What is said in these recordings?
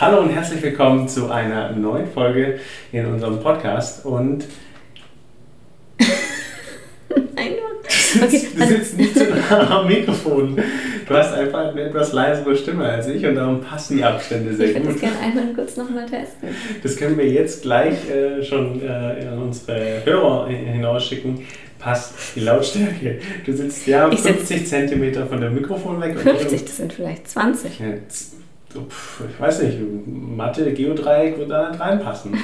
Hallo und herzlich willkommen zu einer neuen Folge in unserem Podcast. Und Nein, du sitzt, Okay, du sitzt nicht so nah am Mikrofon. Du hast einfach eine etwas leisere Stimme als ich und darum passen die Abstände ich sehr würde gut. das gerne einmal kurz nochmal testen. Das können wir jetzt gleich äh, schon äh, an unsere Hörer hinausschicken. Passt die Lautstärke. Du sitzt ja Ich sitz- 50 Zentimeter von dem Mikrofon weg. und 50, das sind vielleicht 20. Ja, Ich weiß nicht, Mathe, Geodreieck wird da nicht reinpassen.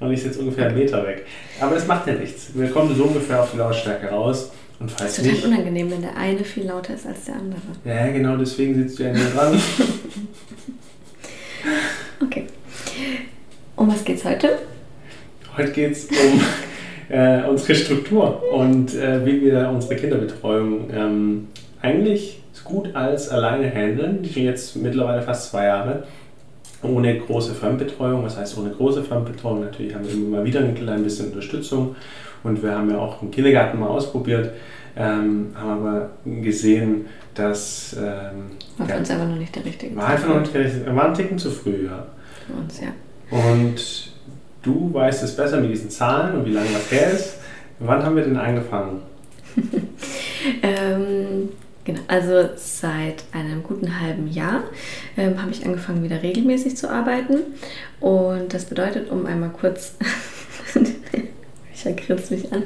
Und ich sitze ungefähr einen Meter weg. Aber das macht ja nichts. Wir kommen so ungefähr auf die Lautstärke raus. Und Das falls ist total nicht. unangenehm, wenn der eine viel lauter ist als der andere. Ja, genau deswegen sitzt du ja näher dran. Okay. Um was geht's heute? Heute geht es um äh, unsere Struktur und äh, wie wir unsere Kinderbetreuung ähm, eigentlich gut als alleine handeln. Die sind jetzt mittlerweile fast zwei Jahre. Ohne große Fremdbetreuung. Was heißt ohne große Fremdbetreuung? Natürlich haben wir immer mal wieder ein klein bisschen Unterstützung. Und wir haben ja auch den Kindergarten mal ausprobiert, ähm, haben aber gesehen, dass ähm, War für ja, uns aber noch nicht der richtige war einfach noch nicht, wir waren einen Ticken zu früh. Ja. Für uns, ja. Und du weißt es besser mit diesen Zahlen und wie lange was her ist. Wann haben wir denn angefangen? Ähm, genau, also seit einem guten halben Jahr ähm, habe ich angefangen, wieder regelmäßig zu arbeiten. Und das bedeutet, um einmal kurz. Ich grinst mich an.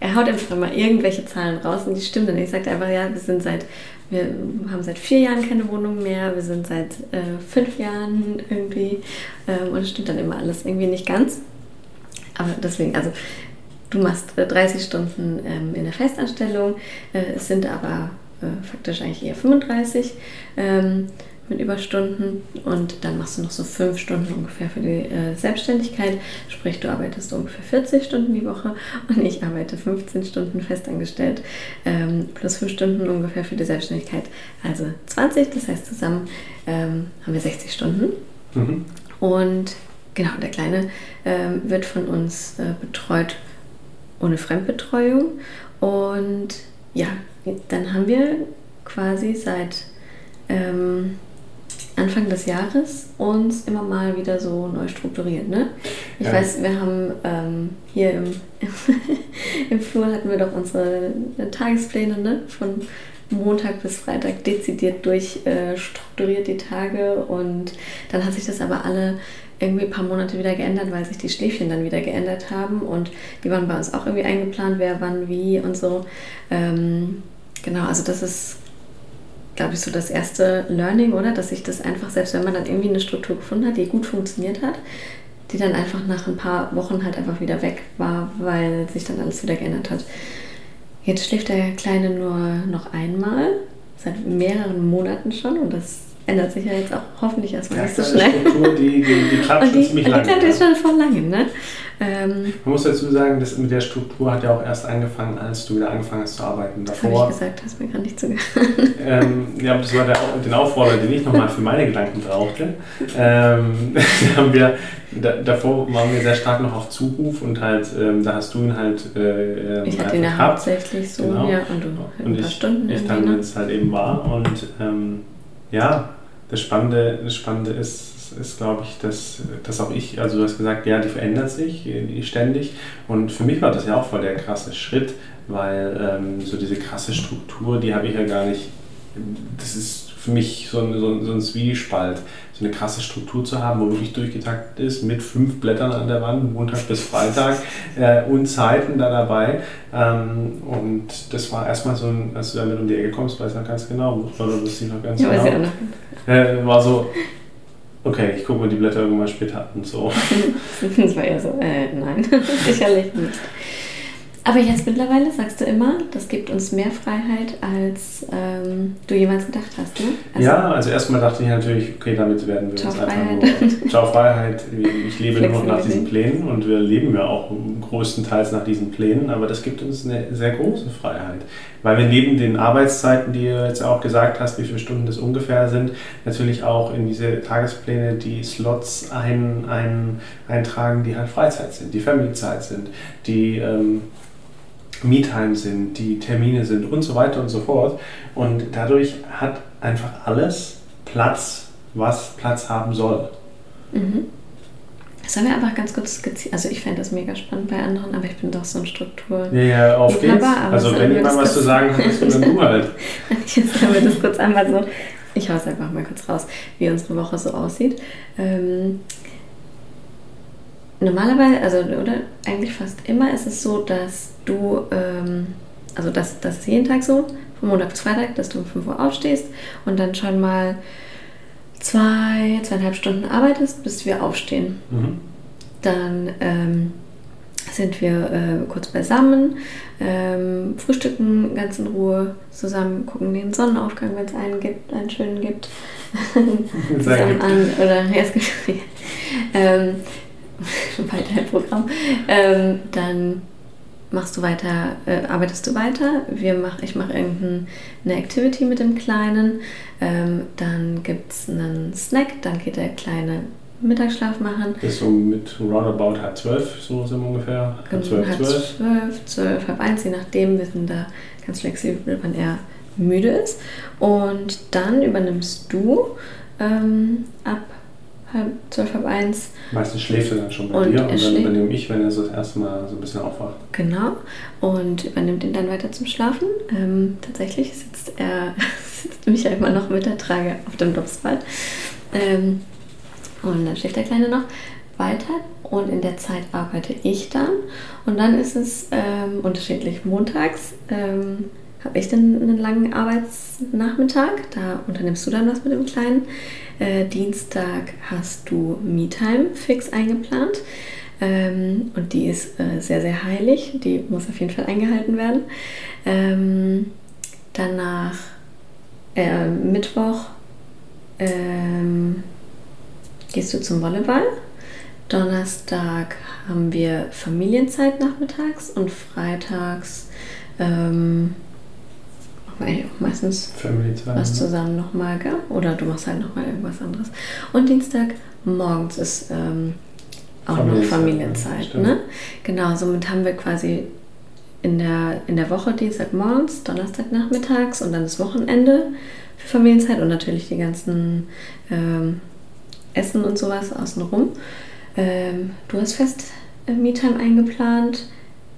Er haut einfach mal irgendwelche Zahlen raus und die stimmen dann. Ich sagte einfach, ja, wir sind seit, wir haben seit vier Jahren keine Wohnung mehr, wir sind seit äh, fünf Jahren irgendwie. Ähm, und es stimmt dann immer alles irgendwie nicht ganz. Aber deswegen, also du machst äh, 30 Stunden ähm, in der Festanstellung, äh, es sind aber äh, faktisch eigentlich eher 35 ähm, mit Überstunden und dann machst du noch so fünf Stunden ungefähr für die äh, Selbstständigkeit, sprich du arbeitest ungefähr 40 Stunden die Woche und ich arbeite 15 Stunden festangestellt ähm, plus fünf Stunden ungefähr für die Selbstständigkeit, also 20, das heißt zusammen ähm, haben wir 60 Stunden. Mhm. Und genau, der Kleine ähm, wird von uns äh, betreut ohne Fremdbetreuung. Und ja, dann haben wir quasi seit ähm, Anfang des Jahres uns immer mal wieder so neu strukturiert. Ne? Ich Ja. weiß, wir haben ähm, hier im, im Flur hatten wir doch unsere äh, Tagespläne ne? von Montag bis Freitag dezidiert durchstrukturiert äh, die Tage und dann hat sich das aber alle irgendwie ein paar Monate wieder geändert, weil sich die Schläfchen dann wieder geändert haben und die waren bei uns auch irgendwie eingeplant, wer wann wie und so. Ähm, genau, also das ist, glaube ich, so das erste Learning, oder? Dass sich das einfach, selbst wenn man dann irgendwie eine Struktur gefunden hat, die gut funktioniert hat, die dann einfach nach ein paar Wochen halt einfach wieder weg war, weil sich dann alles wieder geändert hat. Jetzt schläft der Kleine nur noch einmal, seit mehreren Monaten schon und das ändert sich ja jetzt auch hoffentlich erstmal nicht so schnell. Struktur, die, die, die klappt schon ziemlich und die lange. klappt jetzt schon vor langem, ne? Ähm, Man muss dazu sagen, das mit der Struktur hat ja auch erst angefangen, als du wieder angefangen hast zu arbeiten. das habe Davor, ich gesagt, hast mir gerade nicht zugehört. ähm, ja, das war der, den Aufforderer, den ich nochmal für meine Gedanken brauchte. Ähm, da haben wir, da, davor waren wir sehr stark noch auf Zuruf und halt, ähm, da hast du ihn halt äh, ähm, Ich hatte ihn ja hauptsächlich so, Genau. ja, und du ein Und paar ich, Stunden ich dann, wenn ne? es halt eben war. Und ähm, ja, das Spannende, das Spannende ist, ist glaube ich, dass, dass auch ich, also du hast gesagt, ja, die verändert sich äh, ständig. Und für mich war das ja auch voll der krasse Schritt, weil ähm, so diese krasse Struktur, die habe ich ja gar nicht, das ist für mich so ein, so ein, so ein Zwiespalt, so eine krasse Struktur zu haben, wo wirklich durchgetaktet ist, mit fünf Blättern an der Wand, Montag bis Freitag äh, und Zeiten da dabei. Ähm, und das war erstmal so ein, als du damit um die Ecke kommst, weiß ich noch ganz genau, oder wusste ich noch ganz Ja, weiß ich auch genau. noch. Äh, war so, okay, ich gucke mir die Blätter irgendwann später an. So. Das war ja so, äh, nein, sicherlich nicht. Aber jetzt mittlerweile sagst du immer, das gibt uns mehr Freiheit, als ähm, du jemals gedacht hast, ne? Also, ja, also erstmal dachte ich natürlich, okay, damit werden wir Ciao, uns einfach Freiheit. nur. Ciao Freiheit. Ich lebe nur noch nach diesen. Plänen und wir leben ja auch größtenteils nach diesen Plänen, aber das gibt uns eine sehr große Freiheit. Weil wir neben den Arbeitszeiten, die du jetzt auch gesagt hast, wie viele Stunden das ungefähr sind, natürlich auch in diese Tagespläne die Slots ein, ein, eintragen, die halt Freizeit sind, die Family-Zeit sind, die ähm, Me-Time sind, die Termine sind und so weiter und so fort. Und dadurch hat einfach alles Platz was Platz haben soll. Mhm. Das haben wir einfach ganz kurz skizziert. Also ich fände das mega spannend bei anderen, aber ich bin doch so ein Struktur. Ja, ja auf geht's. Also wenn jemand was zu sagen hat, dann du halt. Jetzt haben wir das kurz einmal so. Ich hau es einfach mal kurz raus, wie unsere Woche so aussieht. Ähm, normalerweise, also oder eigentlich fast immer ist es so, dass du, ähm, also das, das ist jeden Tag so, von Montag bis Freitag, dass du um 5 Uhr aufstehst und dann schon mal zwei, zweieinhalb Stunden arbeitest, bis wir aufstehen. Mhm. Dann ähm, sind wir äh, kurz beisammen, ähm, frühstücken ganz in Ruhe zusammen, gucken den Sonnenaufgang, wenn es einen gibt, einen schönen gibt. zusammen an. Oder ja, es gibt ähm, weiter im Programm. Ähm, dann machst du weiter, äh, arbeitest du weiter. Wir mach, ich mache irgendeine Activity mit dem Kleinen. Ähm, dann gibt es einen Snack, dann geht der Kleine Mittagsschlaf machen. Bis so mit roundabout halb zwölf, so sind wir ungefähr. Halb zwölf, halb zwölf. zwölf, zwölf, halb eins, je nachdem. Wir sind da ganz flexibel, wann er müde ist. Und dann übernimmst du ähm, ab halb zwölf, halb eins. Meistens schläft er dann schon bei und dir und dann übernehme ich, wenn er so das erste Mal so ein bisschen aufwacht. Genau. Und übernimmt ihn dann weiter zum Schlafen. Ähm, tatsächlich sitzt er, sitzt Michael immer noch mit der Trage auf dem Dopsball. Ähm, und dann schläft der Kleine noch weiter und in der Zeit arbeite ich dann. Und dann ist es ähm, unterschiedlich. Montags ähm, habe ich dann einen langen Arbeitsnachmittag. Da unternimmst du dann was mit dem Kleinen. Äh, Dienstag hast du Me-Time fix eingeplant. Ähm, und die ist äh, sehr, sehr heilig. Die muss auf jeden Fall eingehalten werden. Ähm, danach äh, Mittwoch ähm, gehst du zum Volleyball. Donnerstag haben wir Familienzeit nachmittags und freitags ähm, weil auch meistens was ne? zusammen nochmal, gell? Oder du machst halt nochmal irgendwas anderes. Und Dienstag morgens ist ähm, auch Familienzeit, noch Familienzeit. Ne? Genau, somit haben wir quasi in der, in der Woche Dienstag morgens, Donnerstag nachmittags und dann das Wochenende für Familienzeit und natürlich die ganzen ähm, Essen und sowas außenrum. Ähm, du hast fest äh, Me-Time eingeplant.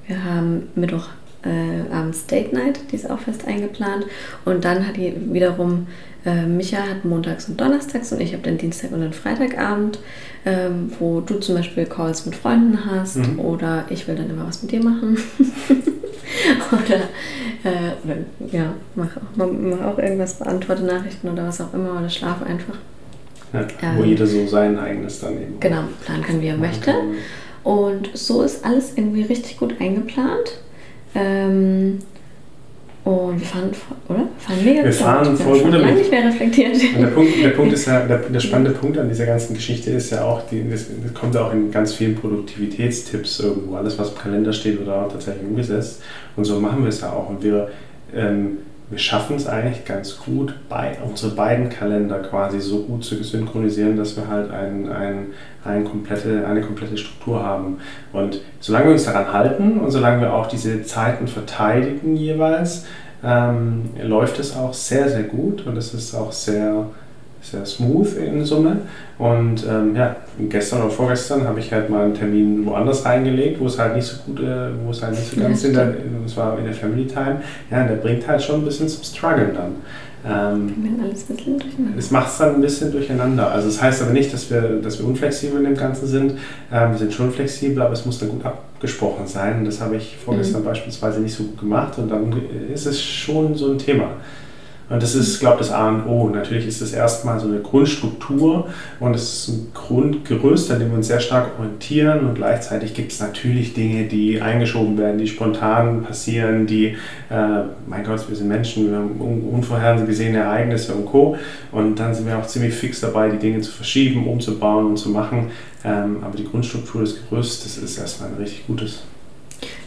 Wir haben Mittwoch äh, abends Date Night, die ist auch fest eingeplant. Und dann hat die wiederum, äh, Micha hat montags und donnerstags und ich habe den Dienstag und den Freitagabend, ähm, wo du zum Beispiel Calls mit Freunden hast mhm. oder ich will dann immer was mit dir machen. oder, äh, oder, ja, mach auch, mach auch irgendwas, beantworte Nachrichten oder was auch immer oder schlafe einfach. Ja, wo ähm, jeder so sein eigenes dann eben. Genau, planen kann, wie er möchte. Und so ist alles irgendwie richtig gut eingeplant. Ähm, und wir fahren, oder? Fahren mega Wir fahren voll gut damit. nicht mehr reflektiert. Und der Punkt, der Punkt ist ja, der, der, spannende Punkt an dieser ganzen Geschichte ist ja auch, die, das, das kommt ja auch in ganz vielen Produktivitätstipps irgendwo, alles was im Kalender steht oder auch tatsächlich umgesetzt. Und so machen wir es ja auch. Und wir ähm, wir schaffen es eigentlich ganz gut, bei, unsere beiden Kalender quasi so gut zu synchronisieren, dass wir halt ein, ein, ein komplette, eine komplette Struktur haben. Und solange wir uns daran halten und solange wir auch diese Zeiten verteidigen jeweils, ähm, läuft es auch sehr, sehr gut und es ist auch sehr, sehr smooth in Summe. Und ähm, ja, gestern oder vorgestern habe ich halt mal einen Termin woanders reingelegt, wo es halt nicht so gut, äh, wo es halt nicht so ganz ja, in der, das war in der Family Time. Ja, und der bringt halt schon ein bisschen zum Struggle dann. Ähm, alles ein bisschen durcheinander. Es macht es dann ein bisschen durcheinander. Also es das heißt aber nicht, dass wir, dass wir unflexibel in dem Ganzen sind. Ähm, wir sind schon flexibel, aber es muss dann gut abgesprochen sein. Und das habe ich vorgestern mhm. beispielsweise nicht so gut gemacht und dann ist es schon so ein Thema. Und das ist, glaube ich, das A und O. Natürlich ist es erstmal so eine Grundstruktur und es ist ein Grundgerüst, an dem wir uns sehr stark orientieren. Und gleichzeitig gibt es natürlich Dinge, die eingeschoben werden, die spontan passieren, die, äh, mein Gott, wir sind Menschen, wir haben unvorhergesehene Ereignisse und Co. Und dann sind wir auch ziemlich fix dabei, die Dinge zu verschieben, umzubauen und zu machen. Ähm, aber die Grundstruktur des Gerüstes ist erstmal ein richtig gutes.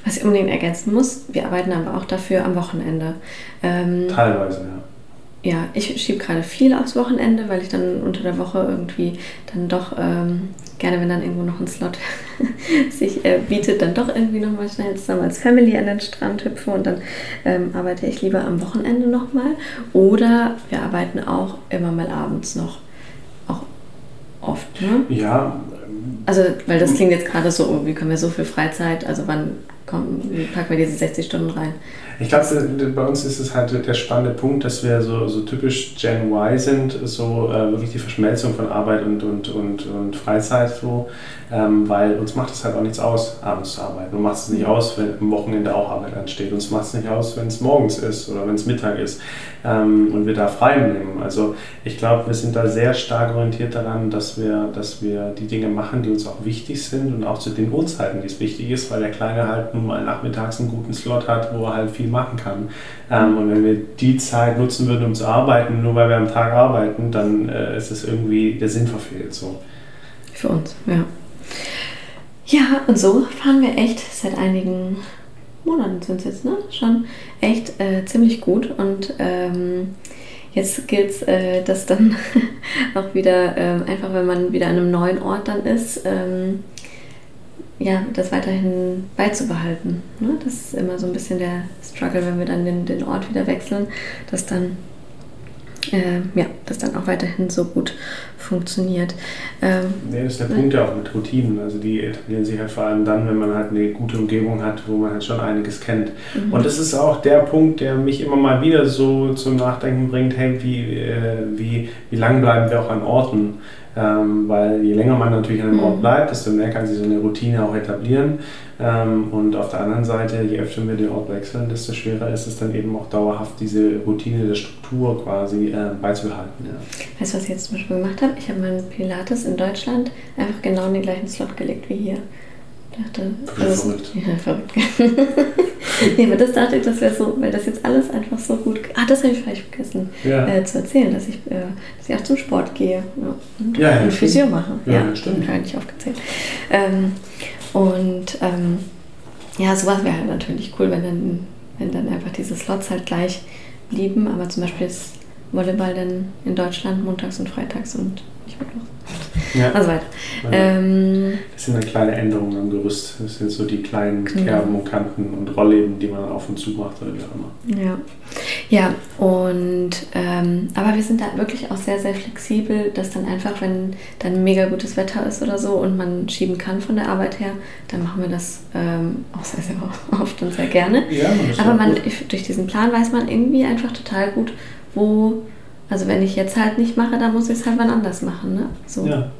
Was ich unbedingt ergänzen muss, wir arbeiten aber auch dafür am Wochenende. Ähm, Teilweise, ja ja, ich schiebe gerade viel aufs Wochenende, weil ich dann unter der Woche irgendwie dann doch ähm, gerne, wenn dann irgendwo noch ein Slot sich äh, bietet, dann doch irgendwie nochmal schnell zusammen als Family an den Strand hüpfe und dann ähm, arbeite ich lieber am Wochenende nochmal. Oder wir arbeiten auch immer mal abends noch oft, ne? Ja. Also, weil das klingt jetzt gerade so, oh, wie können wir so viel Freizeit, also wann kommen, wie packen wir diese 60 Stunden rein? Ich glaube, bei uns ist es halt der spannende Punkt, dass wir so, so typisch Gen Y sind, so äh, wirklich die Verschmelzung von Arbeit und, und, und, und Freizeit so, ähm, weil uns macht es halt auch nichts aus, abends zu arbeiten. Und macht es nicht aus, wenn am Wochenende auch Arbeit ansteht. Uns macht es nicht aus, wenn es morgens ist oder wenn es Mittag ist ähm, und wir da frei nehmen. Also ich glaube, wir sind da sehr stark orientiert daran, dass wir, dass wir die Dinge machen, die uns auch wichtig sind und auch zu den Uhrzeiten, die es wichtig ist, weil der Kleine halt nun mal nachmittags einen guten Slot hat, wo er halt viel machen kann. Ähm, und wenn wir die Zeit nutzen würden, um zu arbeiten, nur weil wir am Tag arbeiten, dann äh, ist es irgendwie der Sinn verfehlt. So. Für uns, ja. Ja, und so fahren wir echt seit einigen Monaten sind es jetzt, ne? Schon echt äh, ziemlich gut. Und ähm, jetzt gilt es, äh, das dann auch wieder, äh, einfach wenn man wieder an einem neuen Ort dann ist, ähm, ja, das weiterhin beizubehalten. Ne? Das ist immer so ein bisschen der Struggle, wenn wir dann den, den Ort wieder wechseln, dass dann äh, ja, das dann auch weiterhin so gut funktioniert. Ähm, ja, das ist der Punkt ja auch mit Routinen. Also die etablieren sich halt vor allem dann, wenn man halt eine gute Umgebung hat, wo man halt schon einiges kennt. Mhm. Und das ist auch der Punkt, der mich immer mal wieder so zum Nachdenken bringt, hey, wie, äh, wie, wie lang bleiben wir auch an Orten? Ähm, weil je länger man natürlich an einem Ort mhm. bleibt, desto mehr kann sich so eine Routine auch etablieren. Ähm, und auf der anderen Seite, je öfter wir den Ort wechseln, desto schwerer ist es dann eben auch dauerhaft diese Routine der Struktur quasi äh, beizubehalten. Ja. Weißt du, was ich jetzt zum Beispiel gemacht habe? Ich habe meinen Pilates in Deutschland einfach genau in den gleichen Slot gelegt wie hier dachte, das verrückt. Ja, verrückt. nee, aber das dachte ich, das wäre so, weil das jetzt alles einfach so gut. Ah, das habe ich vielleicht vergessen ja. äh, zu erzählen, dass ich, äh, dass ich auch zum Sport gehe ja, und, ja, ja, und Physio mache. Ja, ja stimmt. Habe ich aufgezählt. Ähm, und ähm, ja, sowas wäre halt natürlich cool, wenn dann, wenn dann einfach diese Slots halt gleich blieben. Aber zum Beispiel ist Volleyball dann in Deutschland montags und freitags und nicht mittwochs. Ja. Also weiter. Ähm, das sind dann kleine Änderungen am Gerüst. Das sind so die kleinen genau. Kerben und Kanten und Rollleben, die man auf und zu macht oder wie auch immer. Ja, ja und ähm, aber wir sind da wirklich auch sehr, sehr flexibel, dass dann einfach, wenn dann mega gutes Wetter ist oder so und man schieben kann von der Arbeit her, dann machen wir das ähm, auch sehr, sehr oft und sehr gerne. Ja, aber man, durch diesen Plan weiß man irgendwie einfach total gut, wo also wenn ich jetzt halt nicht mache, dann muss ich es halt wann anders machen. Ne? So. Ja.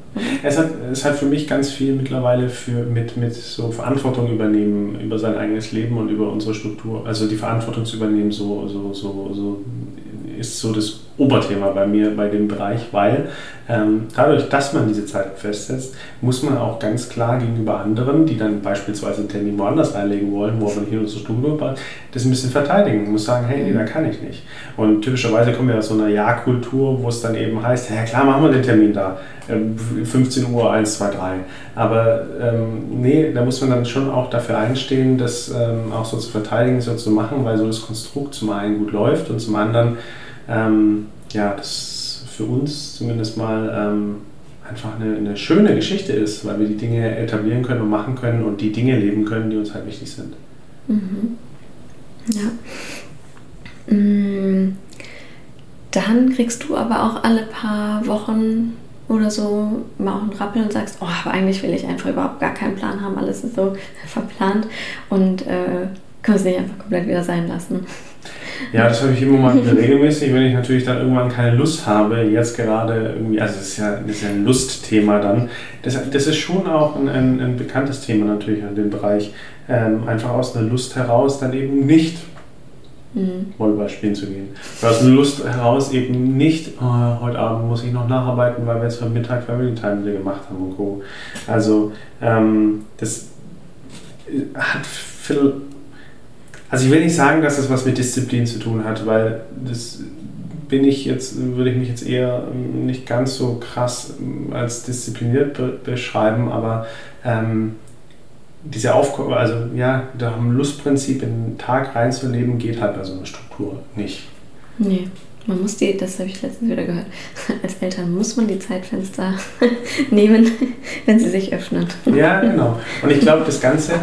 Es hat, es hat für mich ganz viel mittlerweile für, mit, mit so Verantwortung übernehmen über sein eigenes Leben und über unsere Struktur. Also die Verantwortung zu übernehmen, so, so, so, so ist so das Oberthema bei mir bei dem Bereich, weil ähm, dadurch, dass man diese Zeit festsetzt, muss man auch ganz klar gegenüber anderen, die dann beispielsweise einen Termin woanders einlegen wollen, wo man hier zur Stunde das ein bisschen verteidigen. Man muss sagen, hey, nee, da kann ich nicht. Und typischerweise kommen wir aus so einer Ja-Kultur, wo es dann eben heißt, ja klar, machen wir den Termin da. 15 ähm, Uhr, 1, 2, 3. Aber ähm, nee, da muss man dann schon auch dafür einstehen, das ähm, auch so zu verteidigen, so zu machen, weil so das Konstrukt zum einen gut läuft und zum anderen ähm, ja, das für uns zumindest mal ähm, einfach eine, eine, schöne Geschichte ist, weil wir die Dinge etablieren können und machen können und die Dinge leben können, die uns halt wichtig sind. Mhm. Ja. Mm. Dann kriegst du aber auch alle paar Wochen oder so mal auch einen Rappel und sagst, oh, aber eigentlich will ich einfach überhaupt gar keinen Plan haben, alles ist so verplant und äh, können es nicht einfach komplett wieder sein lassen. Ja, das habe ich immer mal regelmäßig, wenn ich natürlich dann irgendwann keine Lust habe, jetzt gerade irgendwie, also das ist ja, das ist ja ein Lustthema dann. Das, das ist schon auch ein, ein, ein bekanntes Thema natürlich in dem Bereich. Ähm, einfach aus einer Lust heraus dann eben nicht mhm. Volleyball spielen zu gehen. aus einer Lust heraus eben nicht, oh, heute Abend muss ich noch nacharbeiten, weil wir jetzt heute Mittag Family Time wieder gemacht haben und Co. Also ähm, das hat viel also ich will nicht sagen, dass das was mit Disziplin zu tun hat, weil das bin ich jetzt, würde ich mich jetzt eher nicht ganz so krass als diszipliniert be beschreiben, aber ähm, diese Aufgabe, also ja, da ein Lustprinzip in den Tag reinzuleben, geht halt bei so einer Struktur nicht. Nee. Man muss die, das habe ich letztens wieder gehört, als Eltern muss man die Zeitfenster nehmen, wenn sie sich öffnen. Ja, genau. Und ich glaube, das Ganze,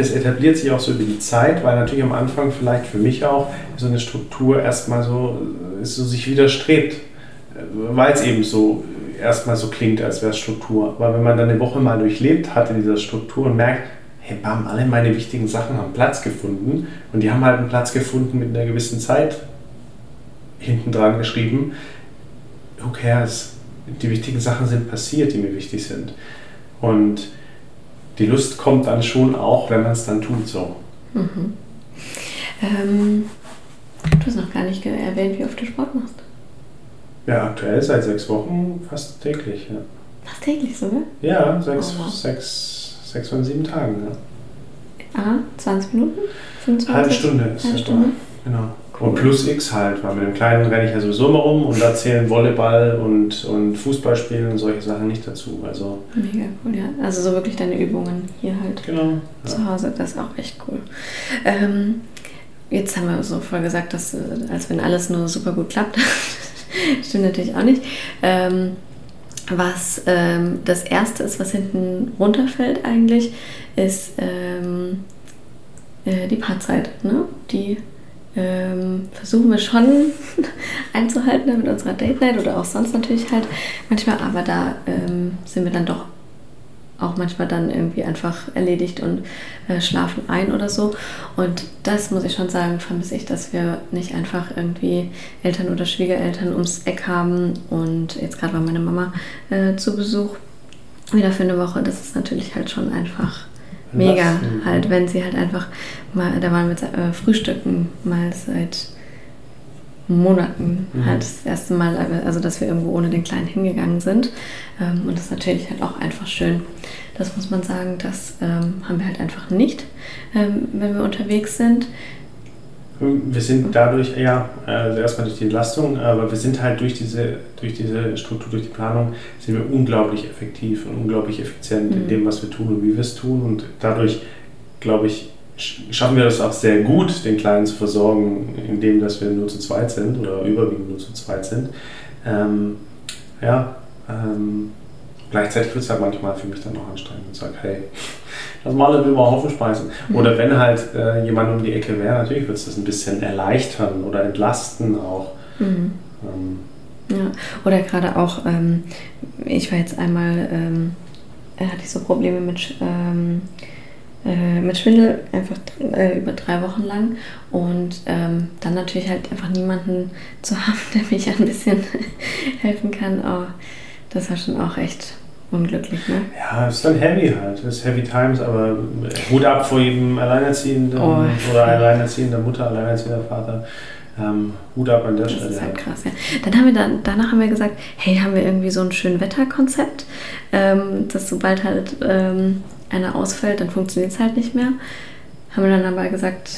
das etabliert sich auch so über die Zeit, weil natürlich am Anfang vielleicht für mich auch so eine Struktur erstmal so, so sich widerstrebt, weil es eben so erstmal so klingt, als wäre es Struktur. Aber wenn man dann eine Woche mal durchlebt hat in dieser Struktur und merkt, hey, bam, alle meine wichtigen Sachen haben Platz gefunden und die haben halt einen Platz gefunden mit einer gewissen Zeit hinten dran geschrieben, who cares? Die wichtigen Sachen sind passiert, die mir wichtig sind. Und die Lust kommt dann schon auch, wenn man es dann tut so. Mhm. Ähm, du hast noch gar nicht erwähnt, wie oft du Sport machst. Ja, aktuell seit sechs Wochen fast täglich. Ja. Fast täglich sogar? Ja, sechs, oh, wow. sechs, sechs von sieben Tagen. Ja. Ah, 20 Minuten? 25? Halbe Stunde ist Halbe Stunde. Genau. Und plus X halt, weil mit dem Kleinen renne ich ja sowieso immer rum und da zählen Volleyball und, und Fußballspielen und solche Sachen nicht dazu. Also Mega cool, ja. Also so wirklich deine Übungen hier halt genau, zu Hause, das ist auch echt cool. Ähm, jetzt haben wir so voll gesagt, dass äh, als wenn alles nur super gut klappt. Stimmt natürlich auch nicht. Ähm, was ähm, das erste ist, was hinten runterfällt eigentlich, ist ähm, äh, die Paarzeit. Ne? Die ähm, versuchen wir schon einzuhalten mit unserer Date Night oder auch sonst natürlich halt manchmal, aber da ähm, sind wir dann doch auch manchmal dann irgendwie einfach erledigt und äh, schlafen ein oder so. Und das muss ich schon sagen, vermisse ich, dass wir nicht einfach irgendwie Eltern oder Schwiegereltern ums Eck haben. Und jetzt gerade war meine Mama äh, zu Besuch wieder für eine Woche. Das ist natürlich halt schon einfach mega, halt, wenn sie halt einfach mal, da waren wir äh, Frühstücken mal seit Monaten mhm. halt das erste Mal, also dass wir irgendwo ohne den Kleinen hingegangen sind. Ähm, und das ist natürlich halt auch einfach schön. Das muss man sagen, das ähm, haben wir halt einfach nicht, ähm, wenn wir unterwegs sind. Wir sind dadurch, ja, also erstmal durch die Entlastung, aber wir sind halt durch diese, durch diese Struktur, durch die Planung, sind wir unglaublich effektiv und unglaublich effizient mhm. in dem, was wir tun und wie wir es tun. Und dadurch, glaube ich, schaffen wir das auch sehr gut, den Kleinen zu versorgen, indem dass wir nur zu zweit sind oder überwiegend nur zu zweit sind. Ähm, ja, ähm, gleichzeitig wird es halt manchmal für mich dann noch anstrengend und sage, hey, lass mal alle über Haufen speisen. Mhm. Oder wenn halt äh, jemand um die Ecke wäre, natürlich wird es das ein bisschen erleichtern oder entlasten auch. Mhm. Ähm, ja, oder gerade auch, ähm, ich war jetzt einmal, ähm, hatte ich so Probleme mit ähm, äh, mit Schwindel einfach äh, über drei Wochen lang und ähm, dann natürlich halt einfach niemanden zu haben, der mich ein bisschen helfen kann. Oh, das war schon auch echt unglücklich, ne? Ja, es ist dann heavy halt. Es ist heavy times, aber Hut ab vor jedem Alleinerziehenden oh, oder alleinerziehender Mutter, alleinerziehender Vater. Ähm, Hut ab an der das Stelle. Das ist halt krass, ja. Dann haben wir dann, danach haben wir gesagt, hey, haben wir irgendwie so ein schön Wetterkonzept, ähm, dass sobald halt ähm, einer ausfällt, dann funktioniert es halt nicht mehr. Haben wir dann aber gesagt,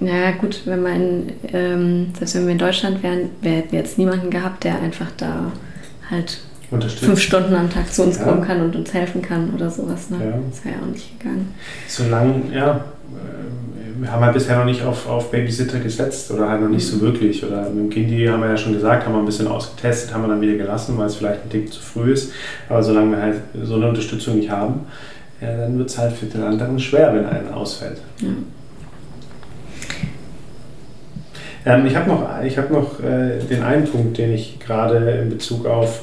naja gut, wenn man, ähm, selbst wenn wir in Deutschland wären, wir hätten jetzt niemanden gehabt, der einfach da halt fünf Stunden am Tag zu uns ja. kommen kann und uns helfen kann oder sowas. Ne? Ja. Das wäre ja auch nicht gegangen. Solange, ja, äh, wir haben halt bisher noch nicht auf, auf Babysitter gesetzt oder halt noch nicht so mhm. wirklich. Oder mit dem Kindi haben wir ja schon gesagt, haben wir ein bisschen ausgetestet, haben wir dann wieder gelassen, weil es vielleicht ein Tick zu früh ist. Aber solange wir halt so eine Unterstützung nicht haben, ja, dann wird es halt für den anderen schwer, wenn einer ausfällt. Ja. Ähm, ich habe noch, ich hab noch äh, den einen Punkt, den ich gerade in Bezug auf,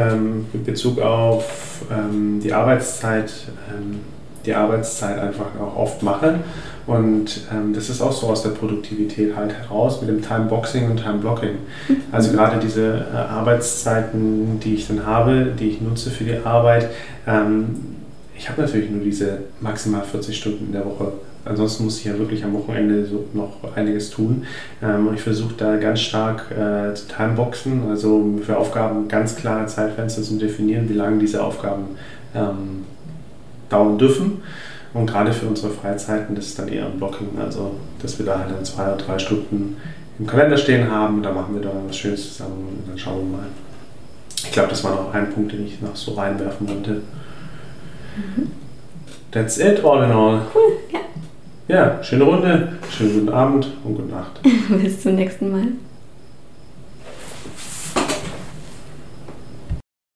ähm, in Bezug auf ähm, die Arbeitszeit, ähm, die Arbeitszeit einfach auch oft mache. Und ähm, das ist auch so aus der Produktivität halt heraus mit dem Timeboxing und Timeblocking. Mhm. Also gerade diese äh, Arbeitszeiten, die ich dann habe, die ich nutze für die Arbeit, ähm, ich habe natürlich nur diese maximal 40 Stunden in der Woche. Ansonsten muss ich ja wirklich am Wochenende so noch einiges tun. Ähm, und ich versuche da ganz stark äh, zu timeboxen, also für Aufgaben ganz klare Zeitfenster zu definieren, wie lange diese Aufgaben ähm, dauern dürfen. Und gerade für unsere Freizeiten, das ist dann eher ein Blocking, also dass wir da halt dann zwei oder drei Stunden im Kalender stehen haben. Da machen wir dann was Schönes zusammen und dann schauen wir mal. Ich glaube, das war noch ein Punkt, den ich noch so reinwerfen wollte. That's it, all in all. Cool. Ja, schöne Runde, schönen guten Abend und gute Nacht. Bis zum nächsten Mal.